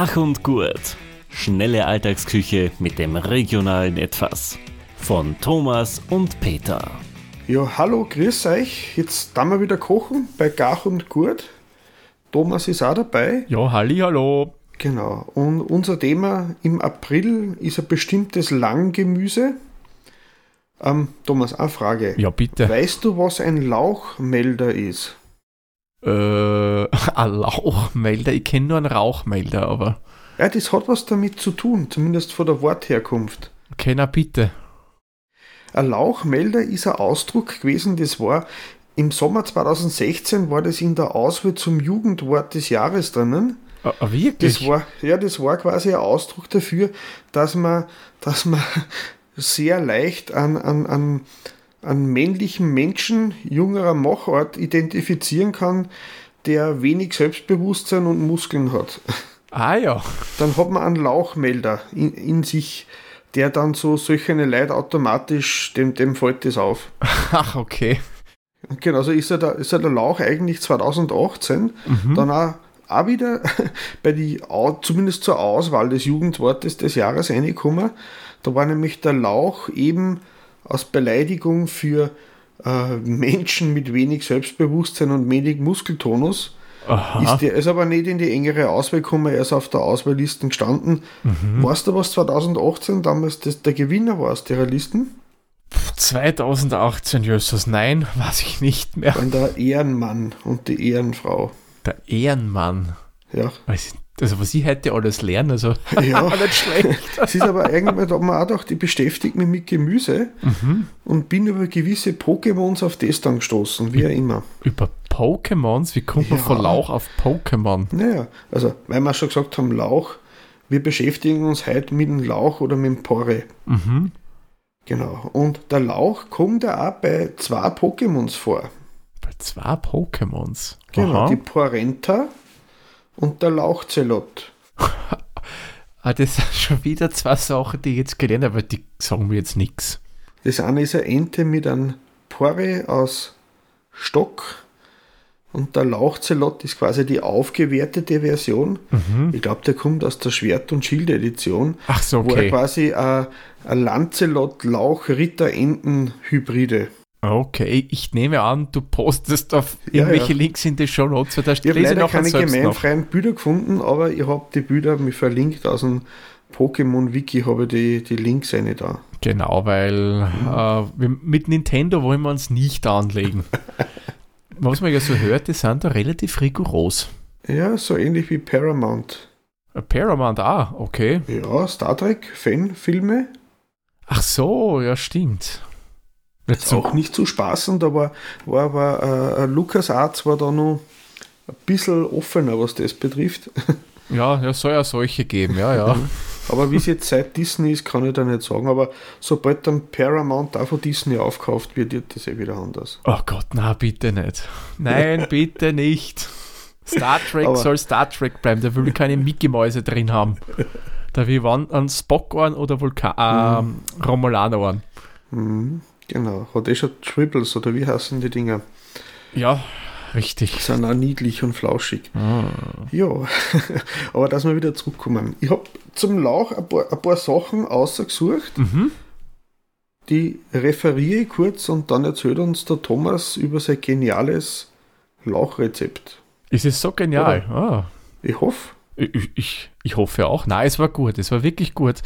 Gach und Gurt. Schnelle Alltagsküche mit dem regionalen Etwas. Von Thomas und Peter. Ja, hallo, grüß euch. Jetzt da wir wieder kochen bei Gach und Gurt. Thomas ist auch dabei. Ja, halli, hallo. Genau. Und unser Thema im April ist ein bestimmtes Langgemüse. Ähm, Thomas, eine Frage. Ja, bitte. Weißt du, was ein Lauchmelder ist? Äh, ein Lauchmelder. Ich kenne nur einen Rauchmelder, aber. Ja, das hat was damit zu tun, zumindest von der Wortherkunft. Okay, na bitte. Ein Lauchmelder ist ein Ausdruck gewesen, das war im Sommer 2016 war das in der Auswahl zum Jugendwort des Jahres drinnen. Ah, ah, wirklich? Das war, ja, das war quasi ein Ausdruck dafür, dass man, dass man sehr leicht an, an, an, an männlichen Menschen jüngerer Machart identifizieren kann, der wenig Selbstbewusstsein und Muskeln hat. Ah ja. Dann hat man einen Lauchmelder in, in sich, der dann so solche Leute automatisch, dem, dem fällt das auf. Ach, okay. Genau, also ist ja der, ist ja der Lauch eigentlich 2018 Mhm. dann auch, auch wieder bei die, zumindest zur Auswahl des Jugendwortes des Jahres reingekommen. Da war nämlich der Lauch eben als Beleidigung für äh, Menschen mit wenig Selbstbewusstsein und wenig Muskeltonus. Aha. Ist, der, ist aber nicht in die engere Auswahl gekommen, er ist auf der Auswahlliste gestanden. Mhm. Weißt du, was 2018 damals das, der Gewinner war aus der Listen? 2018, Jösses, nein, weiß ich nicht mehr. Dann der Ehrenmann und die Ehrenfrau. Der Ehrenmann. Ja, Weiß- Also, was ich hätte alles lernen, also Ja. nicht schlecht. Es ist aber irgendwann, da hat man auch gedacht, ich beschäftige mich mit Gemüse und bin über gewisse Pokémons auf das dann gestoßen, wie auch immer. Über Pokémons? Wie kommt man Ja. von Lauch auf Pokémon? Naja, also, weil wir schon gesagt haben, Lauch, wir beschäftigen uns heute mit dem Lauch oder mit dem Porre. Mhm. Genau. Und der Lauch kommt ja auch bei zwei Pokémons vor. Bei zwei Pokémons. Genau, Aha. die Porenta und der Lauchzelot. Ah, das sind schon wieder zwei Sachen, die ich jetzt gelernt habe, aber die sagen mir jetzt nichts. Das eine ist eine Ente mit einem Porre aus Stock und der Lauchzelot ist quasi die aufgewertete Version. Ich glaube, der kommt aus der Schwert- und Schild-Edition, Ach so, wo er okay. quasi ein, ein Lancelot-Lauch-Ritter-Enten-Hybride. Okay, ich nehme an, du postest auf irgendwelche ja. Links in die Show Notes, weil da Ich habe leider keine selbst noch. gemeinfreien Bilder gefunden, aber ich habe die Bilder mir verlinkt aus dem Pokémon-Wiki, habe ich die, die Links eine da. Genau, weil Mhm. äh, mit Nintendo wollen wir uns nicht anlegen. Was man ja so hört, die sind da relativ rigoros. Ja, so ähnlich wie Paramount. Äh, Paramount, ah, okay. Ja, Star Trek-Fan-Filme. Ach so, ja, stimmt. Jetzt Ist so, auch nicht zu spaßend, aber war aber äh, Lukas Arts war da noch ein bisschen offener, was das betrifft. ja, ja, soll ja solche geben, ja, ja. aber wie es jetzt seit Disney ist, kann ich da nicht sagen. Aber sobald dann Paramount auch von Disney aufkauft wird, wird das eh wieder anders. Oh Gott, na bitte nicht. Nein, bitte nicht. Star Trek Aber- soll Star Trek bleiben, da will ich keine Mickey-Mäuse drin haben. Da will wann an Spock an oder Vulkan, ähm, Romulaner an. Mhm, genau. Hat eh schon Triples oder wie heißen die Dinger? Ja, richtig. Sind auch niedlich und flauschig. Ah. Ja, aber dass wir wieder zurückkommen. Ich habe zum Lauch ein paar, ein paar Sachen ausgesucht. Mhm. Die referiere ich kurz und dann erzählt uns der Thomas über sein geniales Lauchrezept. Es ist so genial. Ah. Ich hoffe. Ich, ich, ich hoffe auch. Nein, es war gut, es war wirklich gut.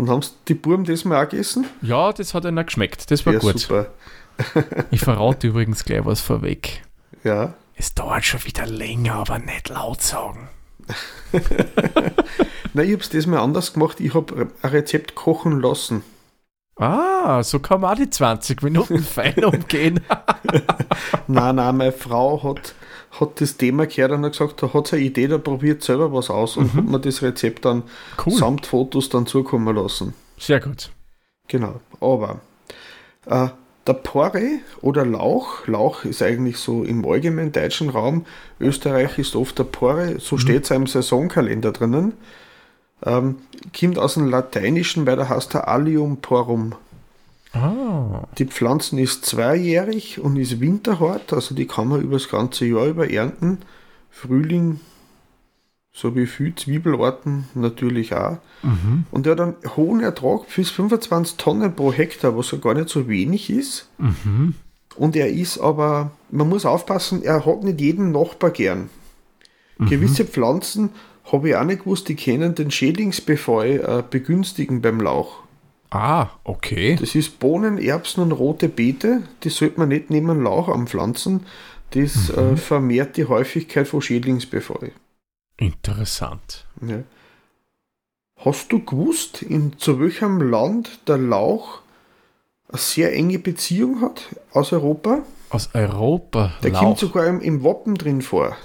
Und haben die Buben das mal auch gegessen? Ja, das hat einer geschmeckt, das war ja, gut. super. Ich verrate übrigens gleich was vorweg. Ja. Es dauert schon wieder länger, aber nicht laut sagen. Nein, ich habe es das mal anders gemacht. Ich habe ein Rezept kochen lassen. Ah, so kann man auch die 20 Minuten fein umgehen. nein, nein, meine Frau hat, hat das Thema gehört und hat gesagt, da hat sie eine Idee, da probiert selber was aus und hat mir das Rezept dann Cool. samt Fotos dann zukommen lassen. Sehr gut. Genau, aber äh, der Porre oder Lauch, Lauch ist eigentlich so im allgemeinen deutschen Raum, Österreich ist oft der Porre, so steht es im Saisonkalender drinnen, ähm, kommt aus dem Lateinischen, weil da heißt der Allium porum. Ah, Die Pflanzen ist zweijährig und ist winterhart, also die kann man über das ganze Jahr über ernten. Frühling so wie viele Zwiebelarten natürlich auch. Mhm. Und er hat einen hohen Ertrag bis 25 Tonnen pro Hektar, was ja gar nicht so wenig ist. Mhm. Und er ist aber, man muss aufpassen, er hat nicht jeden Nachbar gern. Gewisse Pflanzen, habe ich auch nicht gewusst, die können den Schädlingsbefall äh, begünstigen beim Lauch. Ah, okay. Das ist Bohnen, Erbsen und rote Beete. Die sollte man nicht neben Lauch anpflanzen. Das äh, vermehrt die Häufigkeit von Schädlingsbefall. Interessant. Ja. Hast du gewusst, in zu welchem Land der Lauch eine sehr enge Beziehung hat aus Europa? Aus Europa. Der Lauch. kommt sogar im, im Wappen drin vor.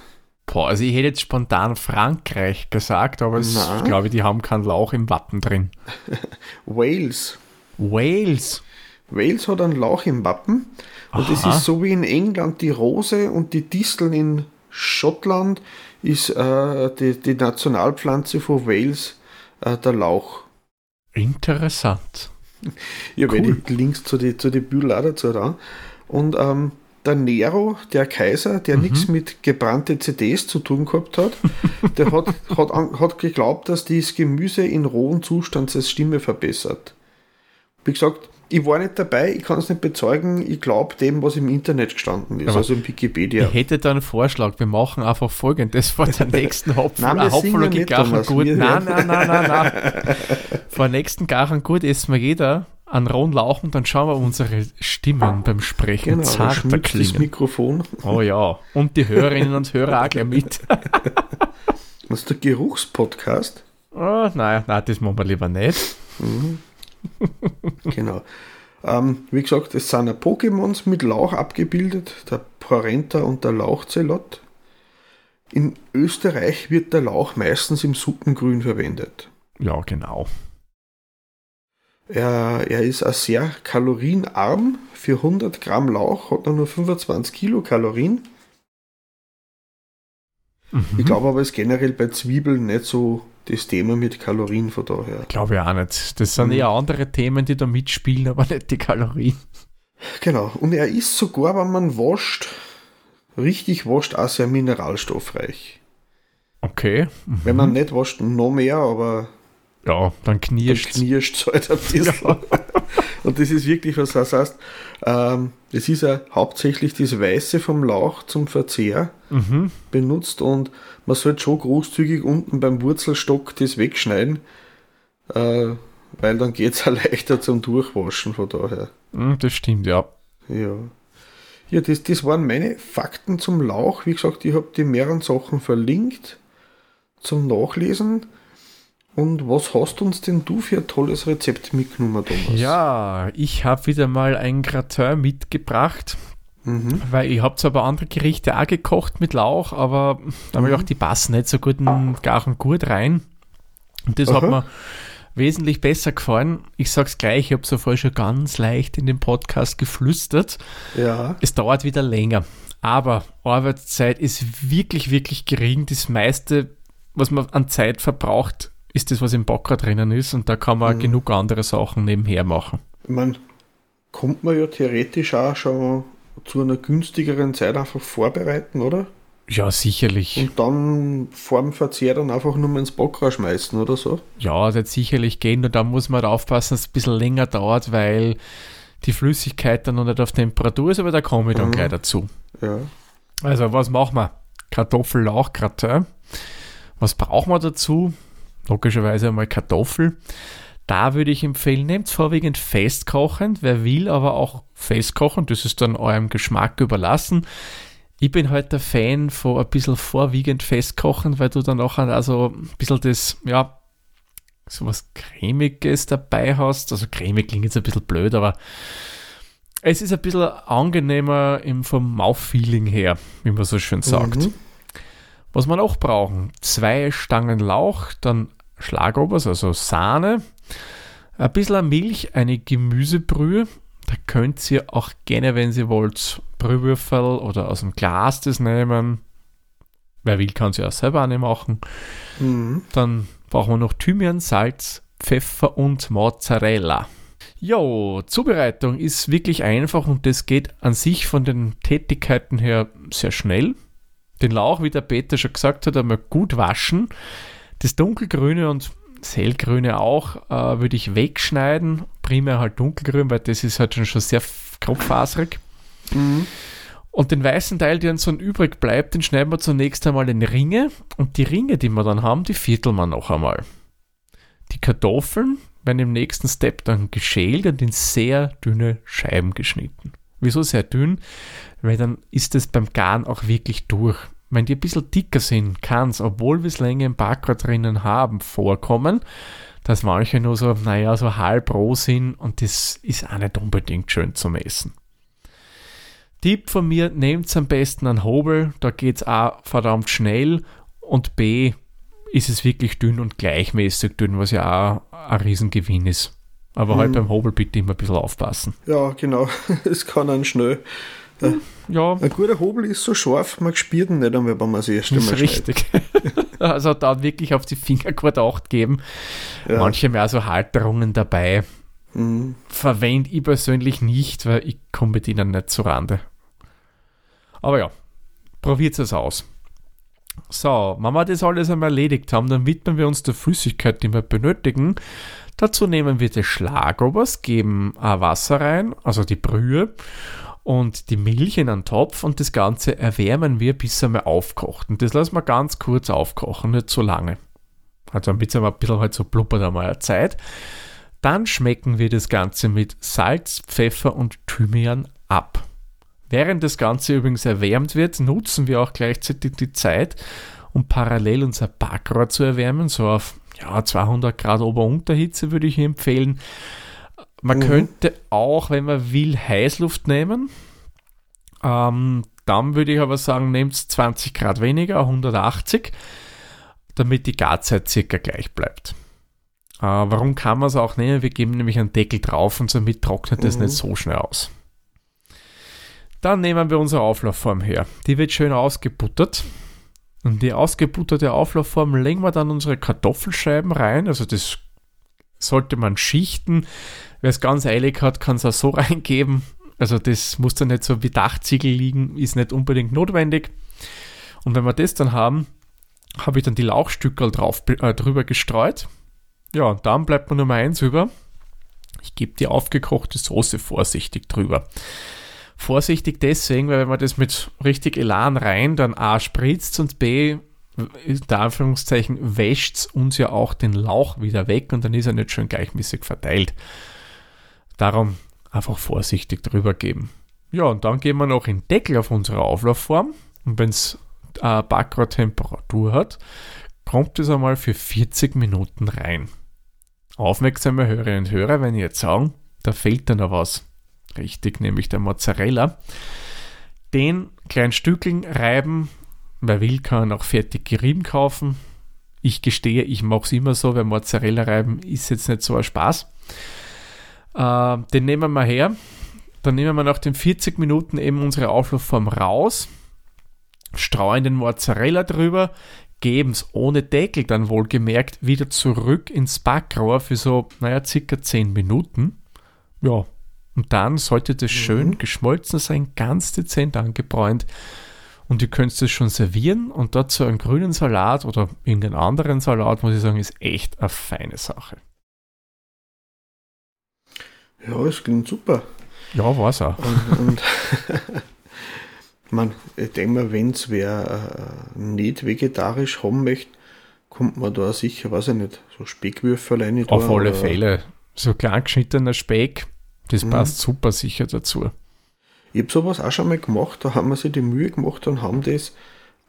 Boah, also ich hätte jetzt spontan Frankreich gesagt, aber es, ich glaube, die haben keinen Lauch im Wappen drin. Wales. Wales. Wales hat einen Lauch im Wappen. Und es ist so wie in England die Rose und die Disteln in Schottland ist äh, die, die Nationalpflanze von Wales äh, der Lauch. Interessant. Ja, weil Cool. die Links zu den zu die auch dazu da. Und ähm, der Nero, der Kaiser, der nichts mit gebrannte CDs zu tun gehabt hat, der hat, hat, hat geglaubt, dass dieses Gemüse in rohem Zustand seine Stimme verbessert. Wie gesagt, ich war nicht dabei, ich kann es nicht bezeugen, ich glaube dem, was im Internet gestanden ist, Aber also im Wikipedia. Ich hätte da einen Vorschlag. Wir machen einfach folgendes vor der nächsten Hopfen, Nein, wir Nein, hören. nein, nein, nein, nein. vor der nächsten Gachen gut essen wir jeder einen rohen Lauch und dann schauen wir unsere Stimmen beim Sprechen genau, zarter schmilzt das klingen. Mikrofon. Oh ja. Und die Hörerinnen und Hörer auch gleich mit. Das ist der Geruchspodcast. Oh, nein, nein, das machen wir lieber nicht. Genau. Ähm, wie gesagt, es sind ja Pokémons mit Lauch abgebildet, der Porenta und der Lauchzelot. In Österreich wird der Lauch meistens im Suppengrün verwendet. Ja, genau. Er, er ist auch sehr kalorienarm. Für 100 Gramm Lauch hat er nur 25 Kilokalorien. Mhm. Ich glaube aber, es ist generell bei Zwiebeln nicht so das Thema mit Kalorien von daher. Glaube ich auch nicht. Das sind Mhm. eher andere Themen, die da mitspielen, aber nicht die Kalorien. Genau. Und er ist sogar, wenn man wascht, richtig wascht, auch sehr mineralstoffreich. Okay. Mhm. Wenn man nicht wascht, noch mehr, aber Ja, dann dann knirscht knirscht es halt ein bisschen. Und das ist wirklich, was das heißt, ähm, das ist ja hauptsächlich das Weiße vom Lauch zum Verzehr mhm. benutzt und man sollte schon großzügig unten beim Wurzelstock das wegschneiden, äh, weil dann geht es leichter zum Durchwaschen von daher. Mhm, Das stimmt, ja. Ja. Ja, das, das waren meine Fakten zum Lauch. Wie gesagt, ich habe die mehreren Sachen verlinkt zum Nachlesen. Und was hast uns denn du für ein tolles Rezept mitgenommen, Thomas? Ja, ich habe wieder mal ein Gratin mitgebracht, Mhm. weil ich habe zwar ein paar andere Gerichte auch gekocht mit Lauch, aber da habe ich Mhm. auch die passen nicht so gut in Garen gut rein. Und das hat Aha. mir wesentlich besser gefallen. Ich sag's gleich, ich habe so vorher schon ganz leicht in dem Podcast geflüstert. Ja. Es dauert wieder länger. Aber Arbeitszeit ist wirklich, wirklich gering. Das meiste, was man an Zeit verbraucht, ist das, was im Bocker drinnen ist. Und da kann man Mhm. genug andere Sachen nebenher machen. Ich meine, kommt man ja theoretisch auch schon zu einer günstigeren Zeit einfach vorbereiten, oder? Ja, sicherlich. Und dann vor dem Verzehr dann einfach nur mal ins Backrohr schmeißen oder so. Ja, das wird sicherlich gehen. Und da muss man halt aufpassen, dass es ein bisschen länger dauert, weil die Flüssigkeit dann noch nicht auf Temperatur ist, aber da komme ich dann Mhm. gleich dazu. Ja. Also, was machen wir? Kartoffellauch, Gratin. Was brauchen wir dazu? Logischerweise einmal Kartoffel. Da würde ich empfehlen, nehmt vorwiegend festkochend. Wer will, aber auch festkochend. Das ist dann eurem Geschmack überlassen. Ich bin halt der Fan von ein bisschen vorwiegend festkochen, weil du dann auch also ein bisschen das, ja, so was Cremiges dabei hast. Also cremig klingt jetzt ein bisschen blöd, aber es ist ein bisschen angenehmer im, vom Mouthfeeling her, wie man so schön sagt. Mhm. Was wir noch brauchen, zwei Stangen Lauch, dann Schlagobers, also Sahne, ein bisschen Milch, eine Gemüsebrühe. Da könnt ihr auch gerne, wenn ihr wollt, Brühwürfel oder aus dem Glas das nehmen. Wer will, kann es ja auch selber nicht machen. Mhm. Dann brauchen wir noch Thymian, Salz, Pfeffer und Mozzarella. Jo, Zubereitung ist wirklich einfach und das geht an sich von den Tätigkeiten her sehr schnell. Den Lauch, wie der Peter schon gesagt hat, einmal gut waschen. Das dunkelgrüne und das hellgrüne auch äh, würde ich wegschneiden. Primär halt dunkelgrün, weil das ist halt schon, schon sehr grobfaserig. Mhm. Und den weißen Teil, der uns dann übrig bleibt, den schneiden wir zunächst einmal in Ringe. Und die Ringe, die wir dann haben, die vierteln wir noch einmal. Die Kartoffeln werden im nächsten Step dann geschält und in sehr dünne Scheiben geschnitten. Wieso sehr dünn? Weil dann ist es beim Garen auch wirklich durch. Wenn die ein bisschen dicker sind, kann es, obwohl wir es länger im Backrohr drinnen haben, vorkommen, dass manche nur so, naja, so halb roh sind und das ist auch nicht unbedingt schön zum Essen. Tipp von mir, nehmt am besten einen Hobel, da geht es A verdammt schnell und B ist es wirklich dünn und gleichmäßig dünn, was ja auch ein Riesengewinn ist. Aber hm. halt beim Hobel bitte immer ein bisschen aufpassen. Ja, genau. Es kann dann schnell. Äh, ja. Ein guter Hobel ist so scharf, man spürt ihn nicht einmal, wenn man das erste Mal Das ist richtig. also da wirklich auf die Finger gut Acht geben. Ja. Manche mehr so Halterungen dabei. Mhm. Verwende ich persönlich nicht, weil ich komme mit ihnen nicht zu Rande. Aber ja, probiert es aus. So, wenn wir das alles einmal erledigt haben, dann widmen wir uns der Flüssigkeit, die wir benötigen. Dazu nehmen wir das Schlagobers, geben Wasser rein, also die Brühe und die Milch in einen Topf und das Ganze erwärmen wir, bis es einmal aufkocht. Und das lassen wir ganz kurz aufkochen, nicht zu lange. Also damit es ein bisschen halt so blubbert einmal eine Zeit. Dann schmecken wir das Ganze mit Salz, Pfeffer und Thymian ab. Während das Ganze übrigens erwärmt wird, nutzen wir auch gleichzeitig die Zeit, um parallel unser Backrohr zu erwärmen, so auf ja, 200 Grad Ober-Unterhitze würde ich empfehlen. Man mhm. könnte auch, wenn man will, Heißluft nehmen. Ähm, dann würde ich aber sagen, nehmt 20 Grad weniger, 180, damit die Garzeit circa gleich bleibt. Äh, warum kann man es auch nehmen? Wir geben nämlich einen Deckel drauf und somit trocknet es mhm. nicht so schnell aus. Dann nehmen wir unsere Auflaufform her. Die wird schön ausgebuttert. Und die ausgebutterte Auflaufform legen wir dann unsere Kartoffelscheiben rein. Also das sollte man schichten. Wer es ganz eilig hat, kann es auch so reingeben. Also das muss dann nicht so wie Dachziegel liegen, ist nicht unbedingt notwendig. Und wenn wir das dann haben, habe ich dann die Lauchstückel drauf, äh, drüber gestreut. Ja, und dann bleibt mir Nummer eins über. Ich gebe die aufgekochte Soße vorsichtig drüber. Vorsichtig deswegen, weil wenn man das mit richtig Elan rein dann A spritzt und B in Anführungszeichen wäscht uns ja auch den Lauch wieder weg und dann ist er nicht schön gleichmäßig verteilt. Darum einfach vorsichtig drüber geben. Ja, und dann gehen wir noch den Deckel auf unsere Auflaufform und wenn es äh, Backrohrtemperatur hat, kommt es einmal für 40 Minuten rein. Aufmerksame Hörerinnen und Hörer, wenn ihr jetzt sagen, da fehlt dann noch was. Richtig, nämlich der Mozzarella. Den kleinen Stückeln reiben. Wer will, kann auch fertig gerieben kaufen. Ich gestehe, ich mache es immer so, weil Mozzarella reiben ist jetzt nicht so ein Spaß. Äh, den nehmen wir her. Dann nehmen wir nach den 40 Minuten eben unsere Auflaufform raus, streuen den Mozzarella drüber, geben es ohne Deckel dann wohlgemerkt wieder zurück ins Backrohr für so, naja, circa 10 Minuten. Ja, und dann sollte das mhm. schön geschmolzen sein, ganz dezent angebräunt. Und ihr könnt es schon servieren und dazu einen grünen Salat oder irgendeinen anderen Salat, muss ich sagen, ist echt eine feine Sache. Ja, es klingt super. Ja, war es auch. Und, und man, ich denke mal, wenn es wer äh, nicht vegetarisch haben möchte, kommt man da sicher, weiß ich nicht, so Speckwürfel rein. Auf alle Fälle. So klein geschnittener Speck, das mhm. passt super sicher dazu. Ich habe sowas auch schon mal gemacht, da haben wir sich die Mühe gemacht und haben das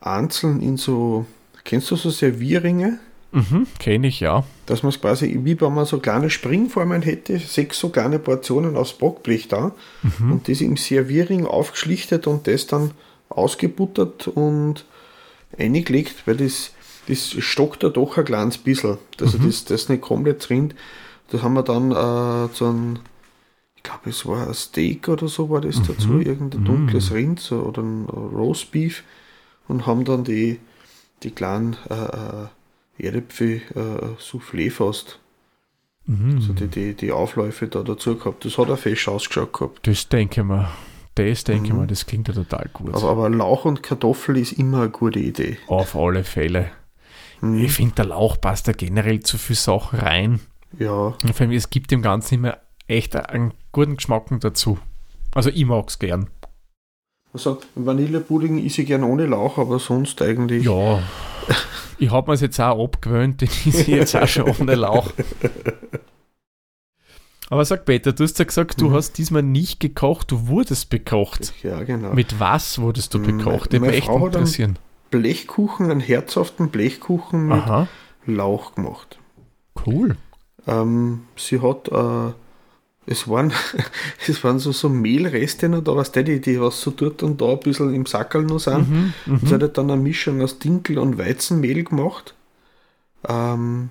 einzeln in so, kennst du so Servierringe? Mhm, kenne ich ja. Dass man es quasi, wie wenn man so kleine Springformen hätte, sechs so kleine Portionen aufs Backblech da mhm. und das im Servierring aufgeschlichtet und das dann ausgebuttert und eingelegt, weil das, das stockt da doch ein kleines bisschen, dass mhm. das, das nicht komplett drin. Das haben wir dann äh, zu einem glaube, es war ein Steak oder so war das mhm. dazu, irgendein dunkles mhm. Rind so, oder ein Roastbeef und haben dann die, die kleinen äh, äh Erdäpfel äh, Soufflé fast. Mhm. Also die, die, die Aufläufe da dazu gehabt. Das hat auch fesch ausgeschaut gehabt. Das denke ich mir. Das denke ich Mhm. mal, das klingt ja total gut. Aber, aber Lauch und Kartoffel ist immer eine gute Idee. Auf alle Fälle. Mhm. Ich finde, der Lauch passt da generell zu viel Sachen rein. Ja, Und vor allem, es gibt dem Ganzen immer echt einen guten Geschmack dazu. Also ich mag es gern. also Vanillepudding esse ich gern ohne Lauch, aber sonst eigentlich. Ja. Ich habe mir es jetzt auch abgewöhnt, den ist ich jetzt auch schon ohne Lauch. Aber sag Peter, du hast ja gesagt, du Mhm. hast diesmal nicht gekocht, du wurdest bekocht. Ja, genau. Mit was wurdest du Mm, bekocht? meine Den mich echt Frau hat einen-. Blechkuchen, einen herzhaften Blechkuchen mit Aha, Lauch gemacht. cool. Ähm, sie hat, äh, es waren, es waren so, so Mehlreste noch da, was die, die, die was so dort und da ein bisschen im Sackerl noch sind. Mhm, Und sie mhm. hat halt dann eine Mischung aus Dinkel und Weizenmehl gemacht. Ähm,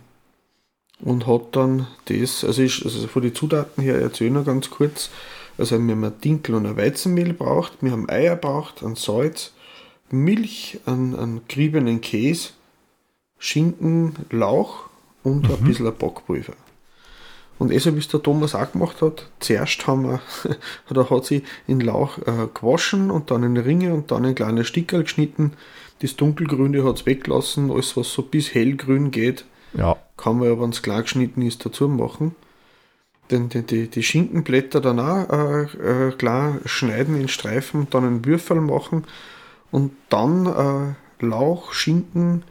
und hat dann das, also, ich, also von den Zutaten her erzähle ich noch ganz kurz. Also wir haben ein Dinkel und ein Weizenmehl braucht, wir haben Eier braucht, ein Salz, Milch, einen, einen geriebenen Käse, Schinken, Lauch und ein bisschen Backpulver. Und eh so wie es der Thomas auch gemacht hat, zuerst haben wir, oder hat sie in Lauch äh, gewaschen und dann in Ringe und dann in kleine Stickerl geschnitten. Das dunkelgrüne hat es weggelassen, alles was so bis hellgrün geht, Ja, kann man ja, wenn es klar geschnitten ist, dazu machen. Dann die, die, die Schinkenblätter dann auch äh, äh, klar schneiden in Streifen, dann einen Würfel machen und dann äh, Lauch, Schinken.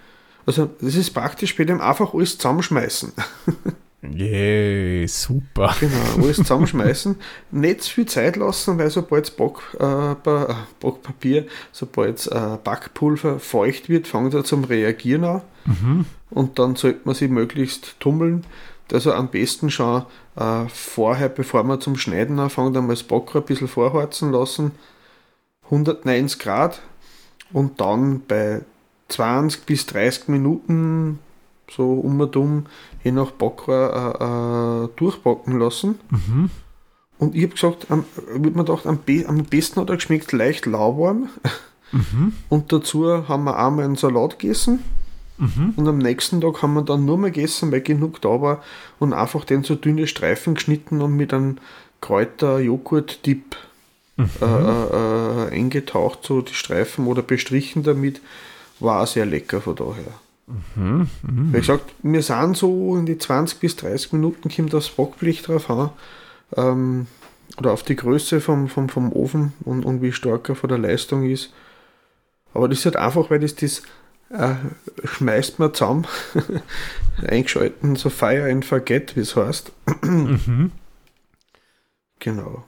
Also das ist praktisch bei dem einfach alles zusammenschmeißen. yeah, super. Genau, alles zusammenschmeißen. Nicht zu viel Zeit lassen, weil sobald Back, äh, äh, Backpapier, sobald äh, Backpulver feucht wird, fängt er zum Reagieren an. Mhm. Und dann sollte man sie möglichst tummeln. Also am besten schon äh, vorher, bevor man zum Schneiden anfängt, einmal das Backer ein bisschen vorheizen lassen. 190 Grad und dann bei 20 bis 30 Minuten so um und um je nach Backer äh, äh, durchbacken lassen. Mhm. Und ich habe gesagt, am, wird mir gedacht, am, be am besten hat er geschmeckt leicht lauwarm. Mhm. Und dazu haben wir einmal einen Salat gegessen. Mhm. Und am nächsten Tag haben wir dann nur mehr gegessen, weil genug da war. Und einfach den so dünne Streifen geschnitten und mit einem Kräuter-Joghurt-Dip Mhm. äh, äh, äh, eingetaucht, so die Streifen oder bestrichen damit. War sehr lecker von daher. Mhm. Mhm. Wie gesagt, wir sind so in die 20 bis 30 Minuten, kommt das Backblech drauf an. Ähm, oder auf die Größe vom, vom, vom Ofen und, und wie stark er von der Leistung ist. Aber das ist halt einfach, weil das, das äh, schmeißt man zusammen, eingeschalten, so Fire and Forget, wie es heißt. Mhm. Genau.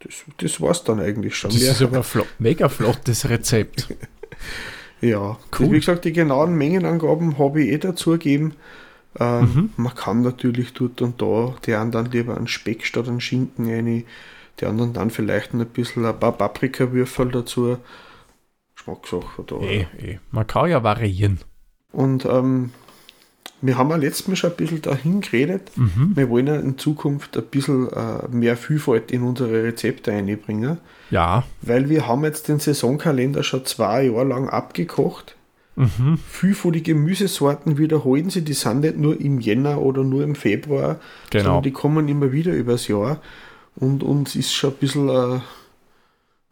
Das, das war's dann eigentlich schon. Das Mehr- ist aber ein flo mega flottes Rezept. Ja, Cool. wie gesagt, die genauen Mengenangaben habe ich eh dazu gegeben. Ähm, Mhm. Man kann natürlich dort und da, die anderen lieber einen Speck statt einen Schinken rein, die anderen dann vielleicht ein bisschen ein paar Paprikawürfel dazu. Geschmackssache da. eh, eh. Man kann ja variieren. Und ähm, wir haben ja letztes Mal schon ein bisschen dahin geredet. Mhm. Wir wollen ja in Zukunft ein bisschen äh, mehr Vielfalt in unsere Rezepte einbringen, Ja. weil wir haben jetzt den Saisonkalender schon zwei Jahre lang abgekocht. Mhm. Viel von den Gemüsesorten wiederholen sie, die sind nicht nur im Jänner oder nur im Februar, Genau. sondern die kommen immer wieder übers Jahr. Und uns ist schon ein bisschen äh,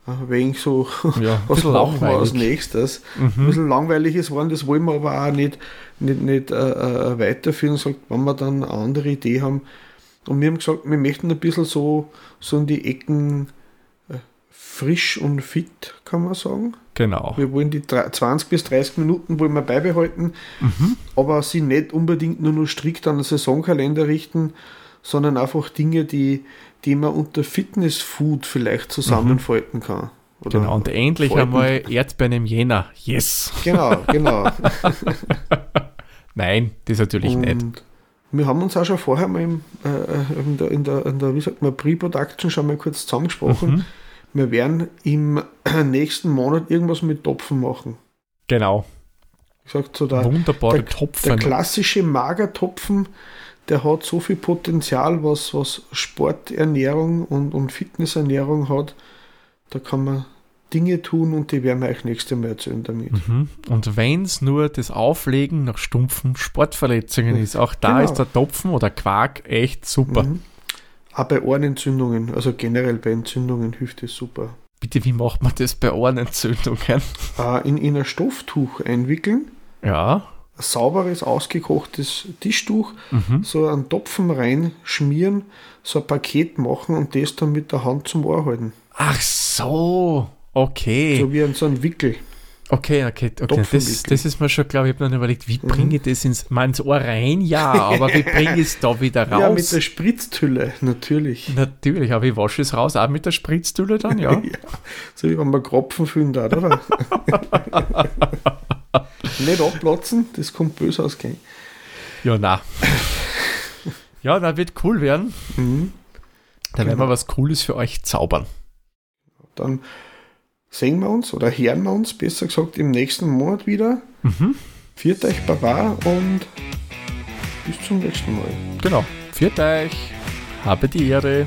ein wenig so, Ja, ein was machen wir als nächstes. Ein Mhm. bisschen langweilig ist worden, das wollen wir aber auch nicht, nicht, nicht äh, äh, weiterführen, sagt, wenn wir dann eine andere Idee haben. Und wir haben gesagt, wir möchten ein bisschen so, so in die Ecken äh, frisch und fit, kann man sagen. Genau. Wir wollen die drei- 20 bis 30 Minuten wollen wir beibehalten, Mhm. aber sie nicht unbedingt nur, nur strikt an den Saisonkalender richten, sondern einfach Dinge, die, die man unter Fitness-Food vielleicht zusammenfalten kann. Oder Genau. Und endlich Falten. einmal Erdbeeren im Jänner. Yes. Genau, genau. Nein, das natürlich nicht. Und wir haben uns auch schon vorher mal im, äh, in, der, in, der, in der, wie sagt man, Pre-Production schon mal kurz zusammengesprochen. Mhm. Wir werden im nächsten Monat irgendwas mit Topfen machen. Genau. Ich sag so, der, Wunderbare der Topfen. klassische Magertopfen, der hat so viel Potenzial, was, was Sporternährung und, und Fitnessernährung hat. Da kann man Dinge tun und die werden wir euch nächste Mal erzählen damit. Mhm. Und wenn es nur das Auflegen nach stumpfen Sportverletzungen ist, auch da Genau. ist der Topfen oder Quark echt super. Mhm. Auch bei Ohrenentzündungen, also generell bei Entzündungen hilft es super. Bitte, wie macht man das bei Ohrenentzündungen? Äh, in, in ein Stofftuch einwickeln, Ja. Sauberes, ausgekochtes Tischtuch, Mhm. so einen Topfen reinschmieren, so ein Paket machen und das dann mit der Hand zum Ohr halten. Ach so. Okay. So wie ein, so ein Wickel. Okay, okay, okay. Das, das ist mir schon, glaube ich, habe dann überlegt, wie bringe ich das ins, mal ins Ohr rein? Ja, aber wie bringe ich es da wieder Ja, mit raus? der Spritztülle, natürlich. Natürlich, aber ich wasche es raus, auch mit der Spritztülle dann, ja. So wie wenn man Kropfen füllen da, oder? Nicht abplatzen, das kommt böse ausgehen. Ja, na. Ja, na, wird cool werden. Mhm. Da werden wir was Cooles für euch zaubern. Dann sehen wir uns oder hören wir uns, besser gesagt, im nächsten Monat wieder. Mhm. Viert euch Baba und bis zum nächsten Mal. Genau. Viert euch. Habe die Ehre.